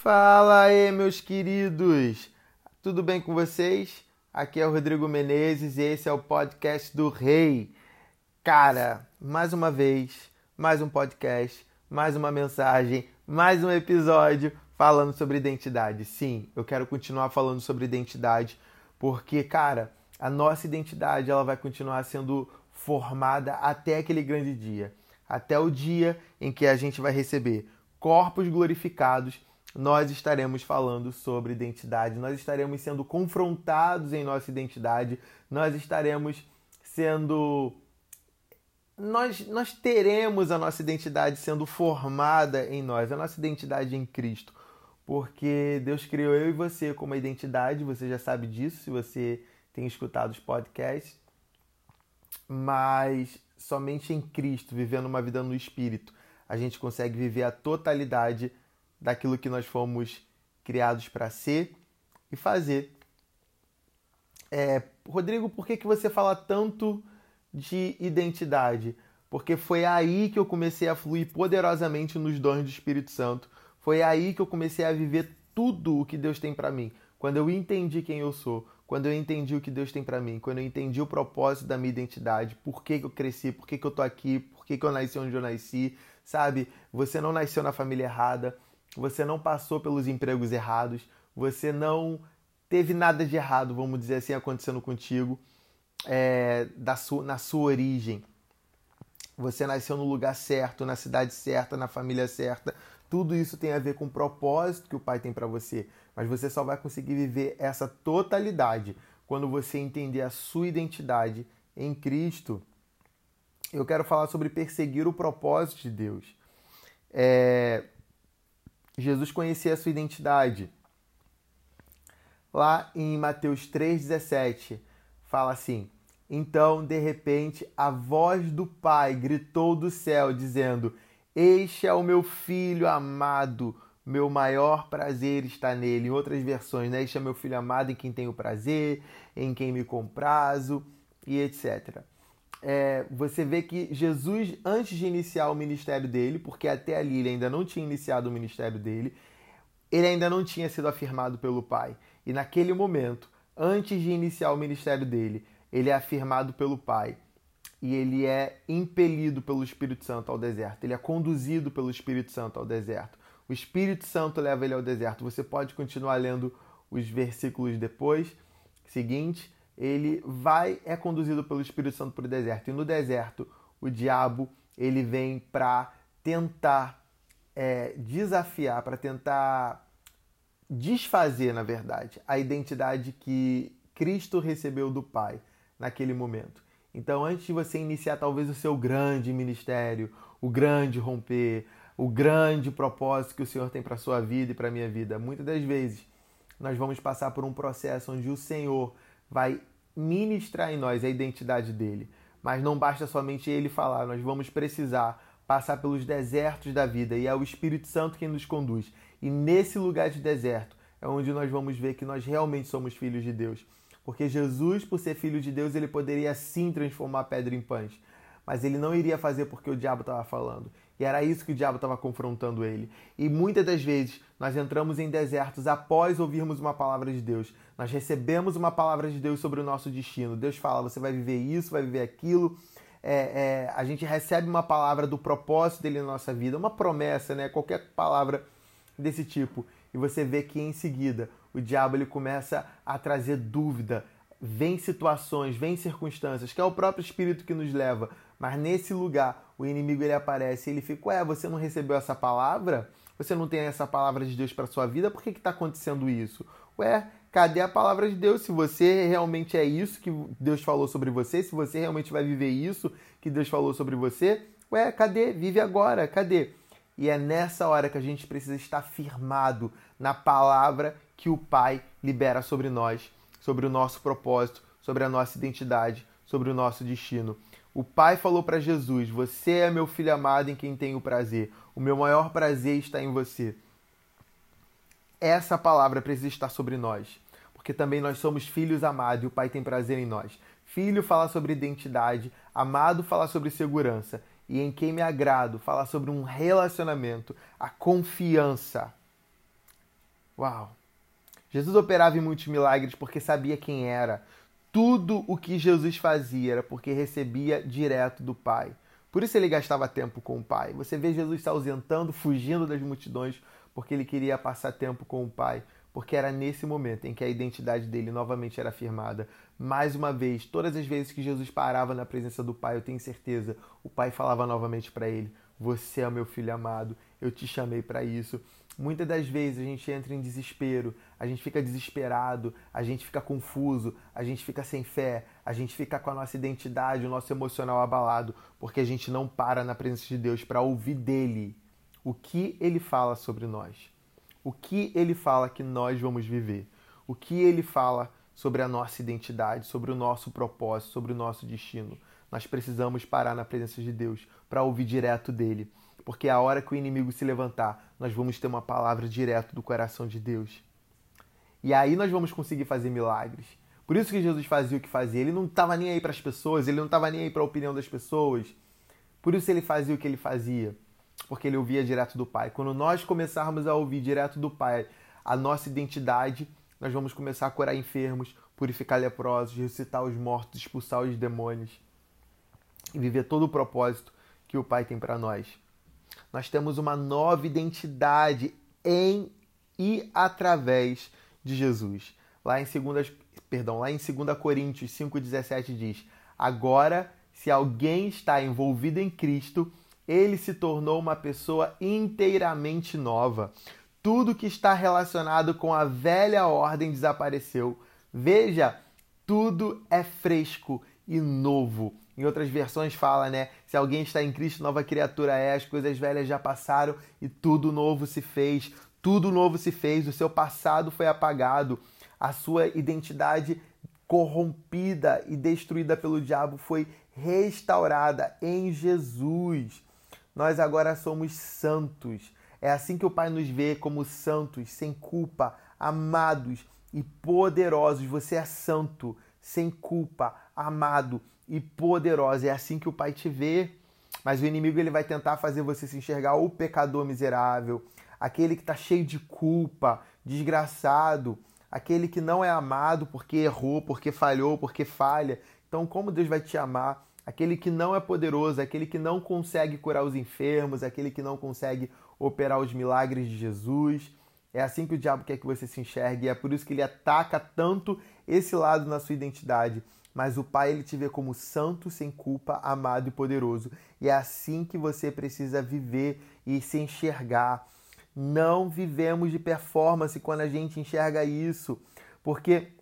Fala aí, meus queridos! Tudo bem com vocês? Aqui é o Rodrigo Menezes e esse é o podcast do Rei. Cara, mais uma vez, mais um podcast, mais uma mensagem, mais um episódio falando sobre identidade. Sim, eu quero continuar falando sobre identidade porque, cara, a nossa identidade ela vai continuar sendo formada até aquele grande dia, até o dia em que a gente vai receber corpos glorificados nós estaremos falando sobre identidade, nós estaremos sendo confrontados em nossa identidade, nós estaremos sendo. Nós, nós teremos a nossa identidade sendo formada em nós, a nossa identidade em Cristo. Porque Deus criou eu e você com uma identidade, você já sabe disso se você tem escutado os podcasts, mas somente em Cristo, vivendo uma vida no Espírito, a gente consegue viver a totalidade daquilo que nós fomos criados para ser e fazer. É, Rodrigo, por que, que você fala tanto de identidade? Porque foi aí que eu comecei a fluir poderosamente nos dons do Espírito Santo. Foi aí que eu comecei a viver tudo o que Deus tem para mim. Quando eu entendi quem eu sou, quando eu entendi o que Deus tem para mim, quando eu entendi o propósito da minha identidade, por que, que eu cresci, por que, que eu tô aqui, por que, que eu nasci onde eu nasci, sabe? Você não nasceu na família errada, você não passou pelos empregos errados, você não teve nada de errado, vamos dizer assim, acontecendo contigo é, da sua, na sua origem. Você nasceu no lugar certo, na cidade certa, na família certa. Tudo isso tem a ver com o propósito que o Pai tem para você. Mas você só vai conseguir viver essa totalidade quando você entender a sua identidade em Cristo. Eu quero falar sobre perseguir o propósito de Deus. É, Jesus conhecia a sua identidade. Lá em Mateus 3,17, fala assim: Então, de repente, a voz do Pai gritou do céu, dizendo: Este é o meu filho amado, meu maior prazer está nele. Em outras versões, né? Este é meu filho amado em quem tenho prazer, em quem me comprazo, e etc é, você vê que Jesus, antes de iniciar o ministério dele, porque até ali ele ainda não tinha iniciado o ministério dele, ele ainda não tinha sido afirmado pelo Pai. E naquele momento, antes de iniciar o ministério dele, ele é afirmado pelo Pai. E ele é impelido pelo Espírito Santo ao deserto. Ele é conduzido pelo Espírito Santo ao deserto. O Espírito Santo leva ele ao deserto. Você pode continuar lendo os versículos depois, seguinte ele vai é conduzido pelo Espírito Santo para o deserto. E no deserto, o diabo ele vem para tentar é, desafiar, para tentar desfazer, na verdade, a identidade que Cristo recebeu do Pai naquele momento. Então, antes de você iniciar talvez o seu grande ministério, o grande romper, o grande propósito que o Senhor tem para a sua vida e para a minha vida, muitas das vezes nós vamos passar por um processo onde o Senhor vai ministrar em nós a identidade dele. Mas não basta somente ele falar, nós vamos precisar passar pelos desertos da vida e é o Espírito Santo quem nos conduz. E nesse lugar de deserto é onde nós vamos ver que nós realmente somos filhos de Deus. Porque Jesus, por ser filho de Deus, ele poderia sim transformar pedra em pães. Mas ele não iria fazer porque o diabo estava falando. E era isso que o diabo estava confrontando ele. E muitas das vezes nós entramos em desertos após ouvirmos uma palavra de Deus. Nós recebemos uma palavra de Deus sobre o nosso destino. Deus fala: você vai viver isso, vai viver aquilo. É, é, a gente recebe uma palavra do propósito dele na nossa vida, uma promessa, né? Qualquer palavra desse tipo. E você vê que em seguida o diabo ele começa a trazer dúvida, vem situações, vem circunstâncias, que é o próprio Espírito que nos leva. Mas nesse lugar, o inimigo ele aparece e ele fica: Ué, você não recebeu essa palavra? Você não tem essa palavra de Deus para sua vida? Por que está acontecendo isso? Ué, cadê a palavra de Deus? Se você realmente é isso que Deus falou sobre você, se você realmente vai viver isso que Deus falou sobre você, ué, cadê? Vive agora, cadê? E é nessa hora que a gente precisa estar firmado na palavra que o Pai libera sobre nós, sobre o nosso propósito, sobre a nossa identidade, sobre o nosso destino. O Pai falou para Jesus: Você é meu filho amado em quem tenho prazer. O meu maior prazer está em você. Essa palavra precisa estar sobre nós, porque também nós somos filhos amados e o Pai tem prazer em nós. Filho fala sobre identidade, amado fala sobre segurança e em quem me agrado fala sobre um relacionamento, a confiança. Uau! Jesus operava em muitos milagres porque sabia quem era. Tudo o que Jesus fazia era porque recebia direto do Pai. Por isso ele gastava tempo com o Pai. Você vê Jesus se ausentando, fugindo das multidões, porque ele queria passar tempo com o Pai, porque era nesse momento em que a identidade dele novamente era afirmada. Mais uma vez, todas as vezes que Jesus parava na presença do Pai, eu tenho certeza, o Pai falava novamente para ele: Você é o meu filho amado, eu te chamei para isso. Muitas das vezes a gente entra em desespero, a gente fica desesperado, a gente fica confuso, a gente fica sem fé, a gente fica com a nossa identidade, o nosso emocional abalado, porque a gente não para na presença de Deus para ouvir dele o que ele fala sobre nós, o que ele fala que nós vamos viver, o que ele fala sobre a nossa identidade, sobre o nosso propósito, sobre o nosso destino. Nós precisamos parar na presença de Deus para ouvir direto dele porque a hora que o inimigo se levantar, nós vamos ter uma palavra direto do coração de Deus. E aí nós vamos conseguir fazer milagres. Por isso que Jesus fazia o que fazia. Ele não estava nem aí para as pessoas, ele não estava nem aí para a opinião das pessoas. Por isso ele fazia o que ele fazia, porque ele ouvia direto do Pai. Quando nós começarmos a ouvir direto do Pai a nossa identidade, nós vamos começar a curar enfermos, purificar leprosos, ressuscitar os mortos, expulsar os demônios e viver todo o propósito que o Pai tem para nós nós temos uma nova identidade em e através de Jesus. Lá em 2, perdão, lá em 2 Coríntios 5:17 diz: "Agora, se alguém está envolvido em Cristo, ele se tornou uma pessoa inteiramente nova. Tudo que está relacionado com a velha ordem desapareceu. Veja, tudo é fresco e novo. Em outras versões fala, né? Se alguém está em Cristo, nova criatura é, as coisas velhas já passaram e tudo novo se fez. Tudo novo se fez, o seu passado foi apagado, a sua identidade corrompida e destruída pelo diabo foi restaurada em Jesus. Nós agora somos santos. É assim que o Pai nos vê como santos, sem culpa, amados e poderosos. Você é santo, sem culpa, amado e poderosa. É assim que o Pai te vê. Mas o inimigo ele vai tentar fazer você se enxergar o pecador miserável, aquele que está cheio de culpa, desgraçado, aquele que não é amado porque errou, porque falhou, porque falha. Então, como Deus vai te amar? Aquele que não é poderoso, aquele que não consegue curar os enfermos, aquele que não consegue operar os milagres de Jesus. É assim que o diabo quer que você se enxergue e é por isso que ele ataca tanto esse lado na sua identidade mas o Pai ele te vê como santo, sem culpa, amado e poderoso. E é assim que você precisa viver e se enxergar. Não vivemos de performance quando a gente enxerga isso, porque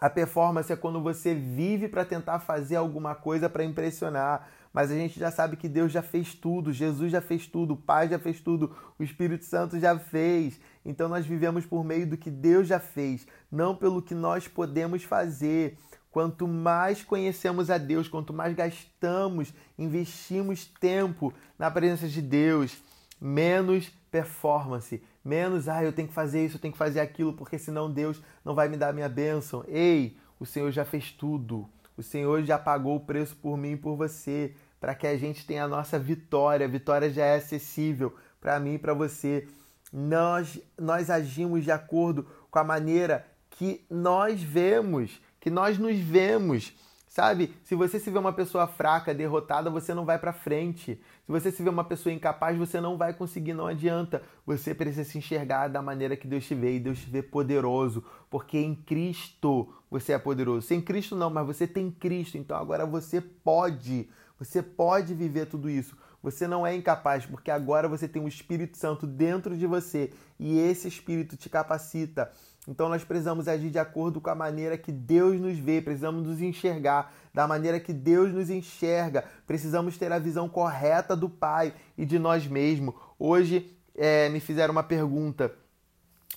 a performance é quando você vive para tentar fazer alguma coisa para impressionar. Mas a gente já sabe que Deus já fez tudo, Jesus já fez tudo, o Pai já fez tudo, o Espírito Santo já fez. Então nós vivemos por meio do que Deus já fez, não pelo que nós podemos fazer. Quanto mais conhecemos a Deus, quanto mais gastamos, investimos tempo na presença de Deus, menos performance, menos, ah, eu tenho que fazer isso, eu tenho que fazer aquilo, porque senão Deus não vai me dar a minha bênção. Ei, o Senhor já fez tudo. O Senhor já pagou o preço por mim e por você, para que a gente tenha a nossa vitória. A vitória já é acessível para mim e para você. Nós, nós agimos de acordo com a maneira que nós vemos que nós nos vemos. Sabe? Se você se vê uma pessoa fraca, derrotada, você não vai para frente. Se você se vê uma pessoa incapaz, você não vai conseguir, não adianta. Você precisa se enxergar da maneira que Deus te vê e Deus te vê poderoso, porque em Cristo você é poderoso. Sem Cristo não, mas você tem Cristo, então agora você pode. Você pode viver tudo isso. Você não é incapaz, porque agora você tem o Espírito Santo dentro de você e esse Espírito te capacita então nós precisamos agir de acordo com a maneira que Deus nos vê, precisamos nos enxergar da maneira que Deus nos enxerga, precisamos ter a visão correta do Pai e de nós mesmos. Hoje é, me fizeram uma pergunta: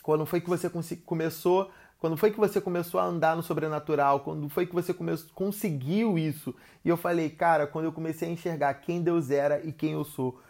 quando foi que você começou? Quando foi que você começou a andar no sobrenatural? Quando foi que você conseguiu isso? E eu falei, cara, quando eu comecei a enxergar quem Deus era e quem eu sou,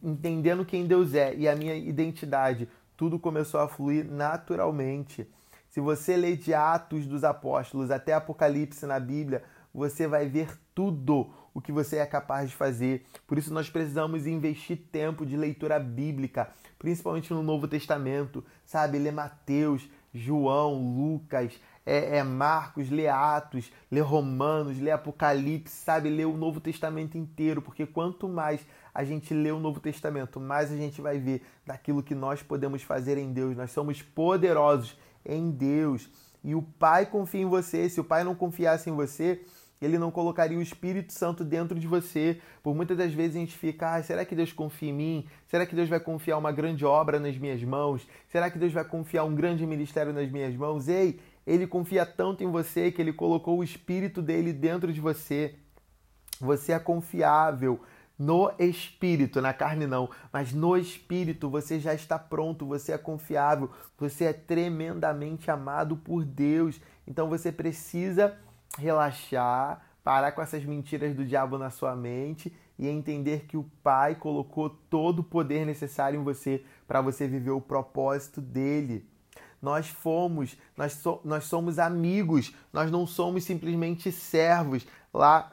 entendendo quem Deus é e a minha identidade, tudo começou a fluir naturalmente. Se você lê de Atos dos Apóstolos até Apocalipse na Bíblia, você vai ver tudo o que você é capaz de fazer. Por isso nós precisamos investir tempo de leitura bíblica, principalmente no Novo Testamento, sabe? Ler Mateus, João, Lucas, é, é Marcos, ler Atos, ler Romanos, ler Apocalipse, sabe? Ler o Novo Testamento inteiro, porque quanto mais a gente lê o Novo Testamento, mais a gente vai ver daquilo que nós podemos fazer em Deus. Nós somos poderosos em Deus. E o Pai confia em você. Se o Pai não confiasse em você, ele não colocaria o Espírito Santo dentro de você. Por muitas das vezes a gente fica, ah, será que Deus confia em mim? Será que Deus vai confiar uma grande obra nas minhas mãos? Será que Deus vai confiar um grande ministério nas minhas mãos? Ei, ele confia tanto em você que ele colocou o Espírito dele dentro de você. Você é confiável no espírito, na carne não, mas no espírito você já está pronto, você é confiável, você é tremendamente amado por Deus. Então você precisa relaxar, parar com essas mentiras do diabo na sua mente e entender que o Pai colocou todo o poder necessário em você para você viver o propósito dele. Nós fomos, nós, so, nós somos amigos, nós não somos simplesmente servos. Lá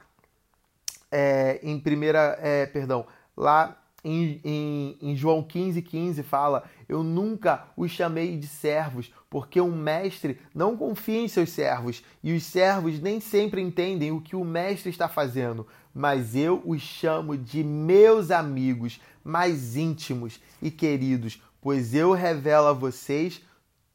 é, em primeira, é, perdão, lá em, em, em, João 15, 15 fala: Eu nunca os chamei de servos, porque um mestre não confia em seus servos, e os servos nem sempre entendem o que o mestre está fazendo, mas eu os chamo de meus amigos mais íntimos e queridos, pois eu revelo a vocês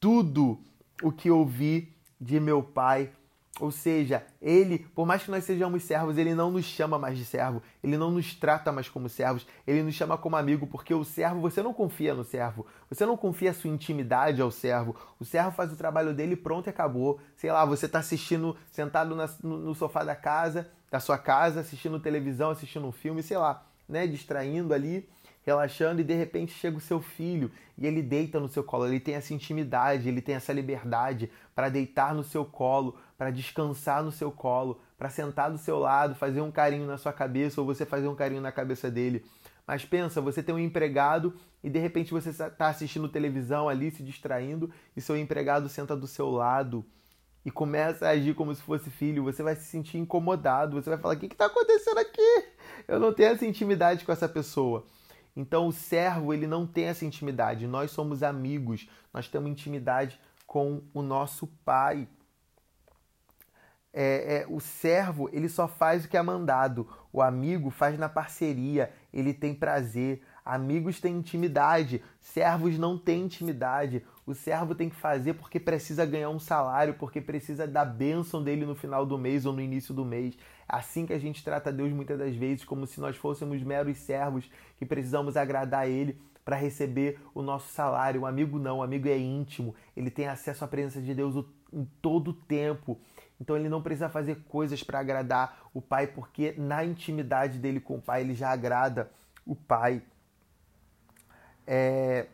tudo o que ouvi de meu Pai. Ou seja, ele, por mais que nós sejamos servos, ele não nos chama mais de servo, ele não nos trata mais como servos, ele nos chama como amigo, porque o servo, você não confia no servo, você não confia a sua intimidade ao servo. O servo faz o trabalho dele pronto e acabou. Sei lá, você está assistindo, sentado na, no, no sofá da casa, da sua casa, assistindo televisão, assistindo um filme, sei lá, né, distraindo ali relaxando e de repente chega o seu filho e ele deita no seu colo. Ele tem essa intimidade, ele tem essa liberdade para deitar no seu colo, para descansar no seu colo, para sentar do seu lado, fazer um carinho na sua cabeça ou você fazer um carinho na cabeça dele. Mas pensa, você tem um empregado e de repente você está assistindo televisão ali, se distraindo, e seu empregado senta do seu lado e começa a agir como se fosse filho, você vai se sentir incomodado, você vai falar: o que está acontecendo aqui? Eu não tenho essa intimidade com essa pessoa. Então o servo ele não tem essa intimidade. Nós somos amigos, nós temos intimidade com o nosso pai. É, é, o servo ele só faz o que é mandado. O amigo faz na parceria. Ele tem prazer. Amigos têm intimidade. Servos não têm intimidade. O servo tem que fazer porque precisa ganhar um salário, porque precisa da bênção dele no final do mês ou no início do mês. Assim que a gente trata Deus muitas das vezes, como se nós fôssemos meros servos que precisamos agradar a Ele para receber o nosso salário. O amigo não, o amigo é íntimo, ele tem acesso à presença de Deus em todo o tempo. Então ele não precisa fazer coisas para agradar o Pai, porque na intimidade dele com o Pai ele já agrada o Pai. É...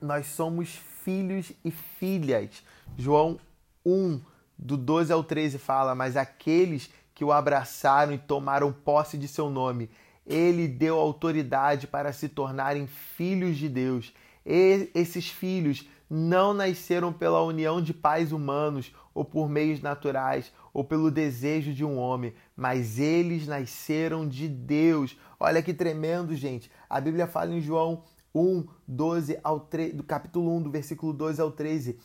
Nós somos filhos e filhas. João 1, do 12 ao 13 fala: Mas aqueles que o abraçaram e tomaram posse de seu nome. Ele deu autoridade para se tornarem filhos de Deus. E esses filhos não nasceram pela união de pais humanos ou por meios naturais ou pelo desejo de um homem, mas eles nasceram de Deus. Olha que tremendo, gente. A Bíblia fala em João 1, 12 ao 3, do capítulo 1, do versículo 12 ao 13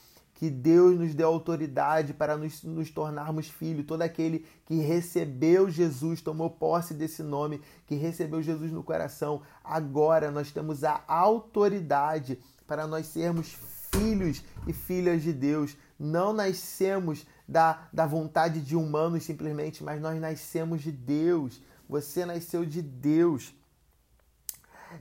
que Deus nos deu autoridade para nos, nos tornarmos filhos. Todo aquele que recebeu Jesus, tomou posse desse nome, que recebeu Jesus no coração, agora nós temos a autoridade para nós sermos filhos e filhas de Deus. Não nascemos da, da vontade de humanos simplesmente, mas nós nascemos de Deus. Você nasceu de Deus.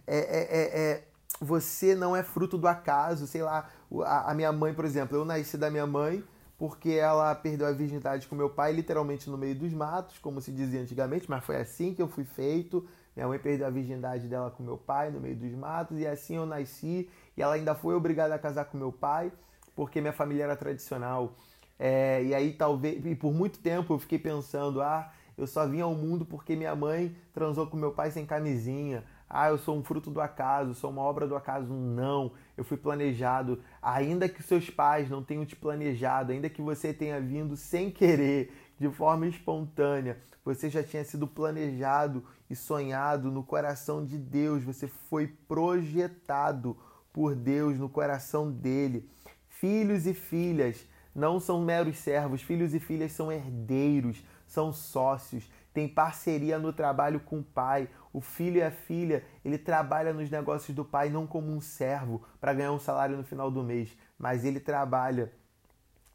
É, é, é, é você não é fruto do acaso, sei lá, a, minha mãe, por exemplo, eu nasci da minha mãe porque ela perdeu a virgindade com meu pai literalmente no meio dos matos, como se dizia antigamente, mas foi assim que eu fui feito. Minha mãe perdeu a virgindade dela com meu pai no meio dos matos e assim eu nasci e ela ainda foi obrigada a casar com meu pai porque minha família era tradicional. É, e aí talvez, e por muito tempo eu fiquei pensando, ah, eu só vim ao mundo porque minha mãe transou com meu pai sem camisinha ah, eu sou um fruto do acaso, sou uma obra do acaso. Não, eu fui planejado. Ainda que seus pais não tenham te planejado, ainda que você tenha vindo sem querer, de forma espontânea. Você já tinha sido planejado e sonhado no coração de Deus. Você foi projetado por Deus no coração dele. Filhos e filhas não são meros servos, filhos e filhas são herdeiros, são sócios, tem parceria no trabalho com o pai. O filho e a filha, ele trabalha nos negócios do pai não como um servo para ganhar um salário no final do mês, mas ele trabalha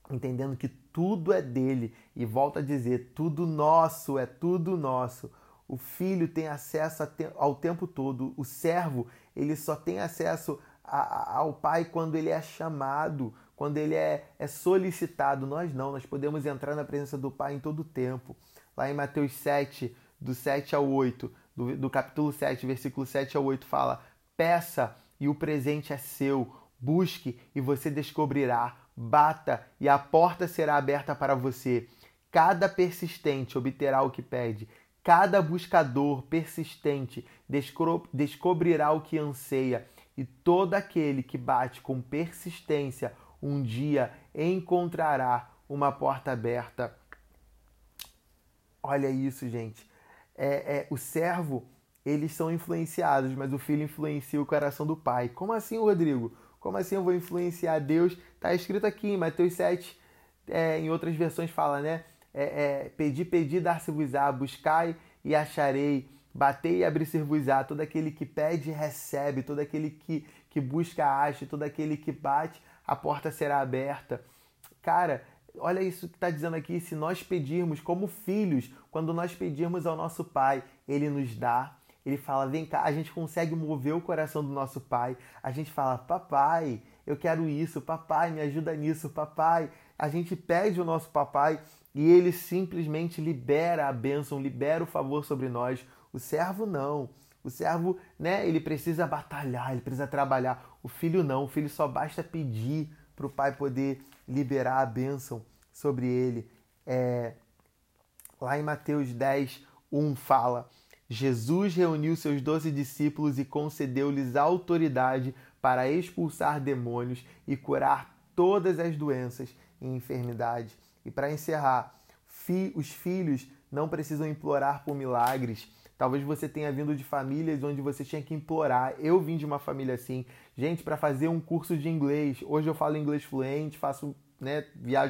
entendendo que tudo é dele e volta a dizer, tudo nosso, é tudo nosso. O filho tem acesso ao tempo todo, o servo, ele só tem acesso ao pai quando ele é chamado, quando ele é, é solicitado. Nós não, nós podemos entrar na presença do pai em todo o tempo. Lá em Mateus 7, do 7 ao 8, do, do capítulo 7, versículo 7 ao 8, fala: Peça e o presente é seu, busque e você descobrirá, bata e a porta será aberta para você. Cada persistente obterá o que pede, cada buscador persistente descobrirá o que anseia, e todo aquele que bate com persistência um dia encontrará uma porta aberta. Olha isso, gente. É, é, o servo, eles são influenciados, mas o filho influencia o coração do pai. Como assim, Rodrigo? Como assim eu vou influenciar Deus? Está escrito aqui em Mateus 7, é, em outras versões fala, né? É, é, pedi, pedi, dar-se-vos-á, buscai e acharei, batei e abrir-se-vos-á. Todo aquele que pede, recebe, todo aquele que, que busca, acha, todo aquele que bate, a porta será aberta. Cara, olha isso que está dizendo aqui, se nós pedirmos como filhos, quando nós pedirmos ao nosso pai, ele nos dá. Ele fala, vem cá, a gente consegue mover o coração do nosso pai. A gente fala, papai, eu quero isso, papai, me ajuda nisso, papai. A gente pede o nosso papai e ele simplesmente libera a bênção, libera o favor sobre nós. O servo não. O servo, né, ele precisa batalhar, ele precisa trabalhar. O filho não, o filho só basta pedir para o pai poder liberar a bênção sobre ele. É, lá em Mateus 10, 1 fala: Jesus reuniu seus doze discípulos e concedeu-lhes autoridade para expulsar demônios e curar todas as doenças e enfermidades. E para encerrar, fi, os filhos não precisam implorar por milagres. Talvez você tenha vindo de famílias onde você tinha que implorar. Eu vim de uma família assim. Gente, para fazer um curso de inglês, hoje eu falo inglês fluente, faço né,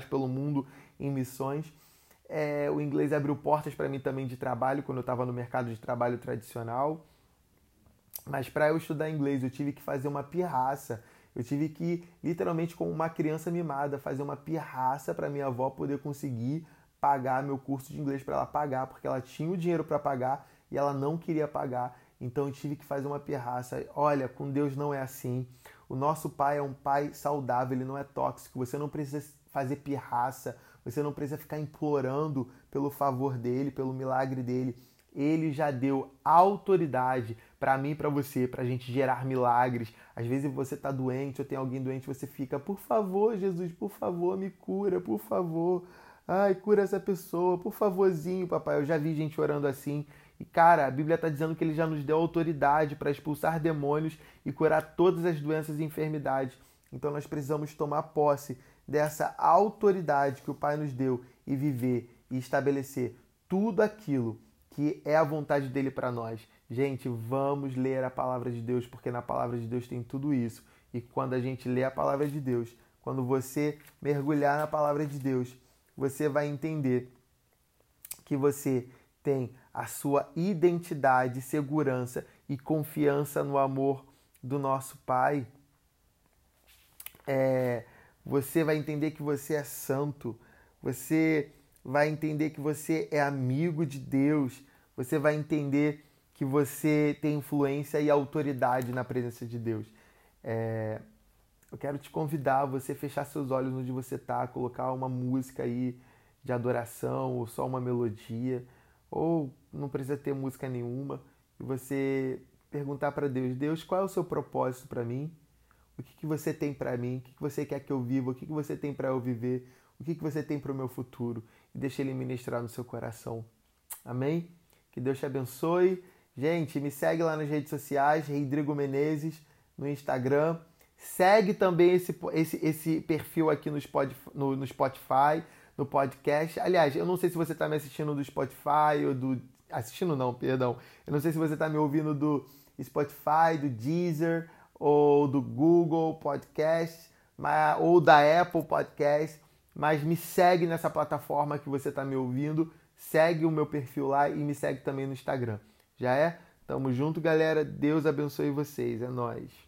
pelo mundo em missões. É, o inglês abriu portas para mim também de trabalho quando eu estava no mercado de trabalho tradicional. Mas para eu estudar inglês, eu tive que fazer uma pirraça. Eu tive que, literalmente, como uma criança mimada, fazer uma pirraça para minha avó poder conseguir pagar meu curso de inglês para ela pagar, porque ela tinha o dinheiro para pagar e ela não queria pagar. Então eu tive que fazer uma pirraça. Olha, com Deus não é assim. O nosso pai é um pai saudável, ele não é tóxico. Você não precisa fazer pirraça, você não precisa ficar implorando pelo favor dele, pelo milagre dele. Ele já deu autoridade para mim e para você, para a gente gerar milagres. Às vezes você está doente ou tem alguém doente, você fica, por favor, Jesus, por favor, me cura, por favor. Ai, cura essa pessoa, por favorzinho, papai. Eu já vi gente orando assim. E cara, a Bíblia está dizendo que ele já nos deu autoridade para expulsar demônios e curar todas as doenças e enfermidades. Então nós precisamos tomar posse dessa autoridade que o Pai nos deu e viver e estabelecer tudo aquilo que é a vontade dele para nós. Gente, vamos ler a palavra de Deus, porque na palavra de Deus tem tudo isso. E quando a gente lê a palavra de Deus, quando você mergulhar na palavra de Deus, você vai entender que você tem a sua identidade, segurança e confiança no amor do nosso Pai. É, você vai entender que você é santo, você vai entender que você é amigo de Deus, você vai entender que você tem influência e autoridade na presença de Deus. É, eu quero te convidar a você fechar seus olhos onde você está, colocar uma música aí de adoração ou só uma melodia, ou não precisa ter música nenhuma, e você perguntar para Deus: Deus, qual é o seu propósito para mim? O que, que você tem para mim? O que, que você quer que eu viva? O que, que você tem para eu viver? O que, que você tem para o meu futuro? E deixe Ele ministrar no seu coração. Amém? Que Deus te abençoe. Gente, me segue lá nas redes sociais, Rodrigo Menezes, no Instagram. Segue também esse, esse, esse perfil aqui no Spotify, no, no Spotify, no podcast. Aliás, eu não sei se você está me assistindo do Spotify ou do. Assistindo não, perdão. Eu não sei se você está me ouvindo do Spotify, do Deezer ou do Google Podcast ou da Apple Podcast, mas me segue nessa plataforma que você está me ouvindo, segue o meu perfil lá e me segue também no Instagram. Já é? Tamo junto, galera. Deus abençoe vocês. É nós.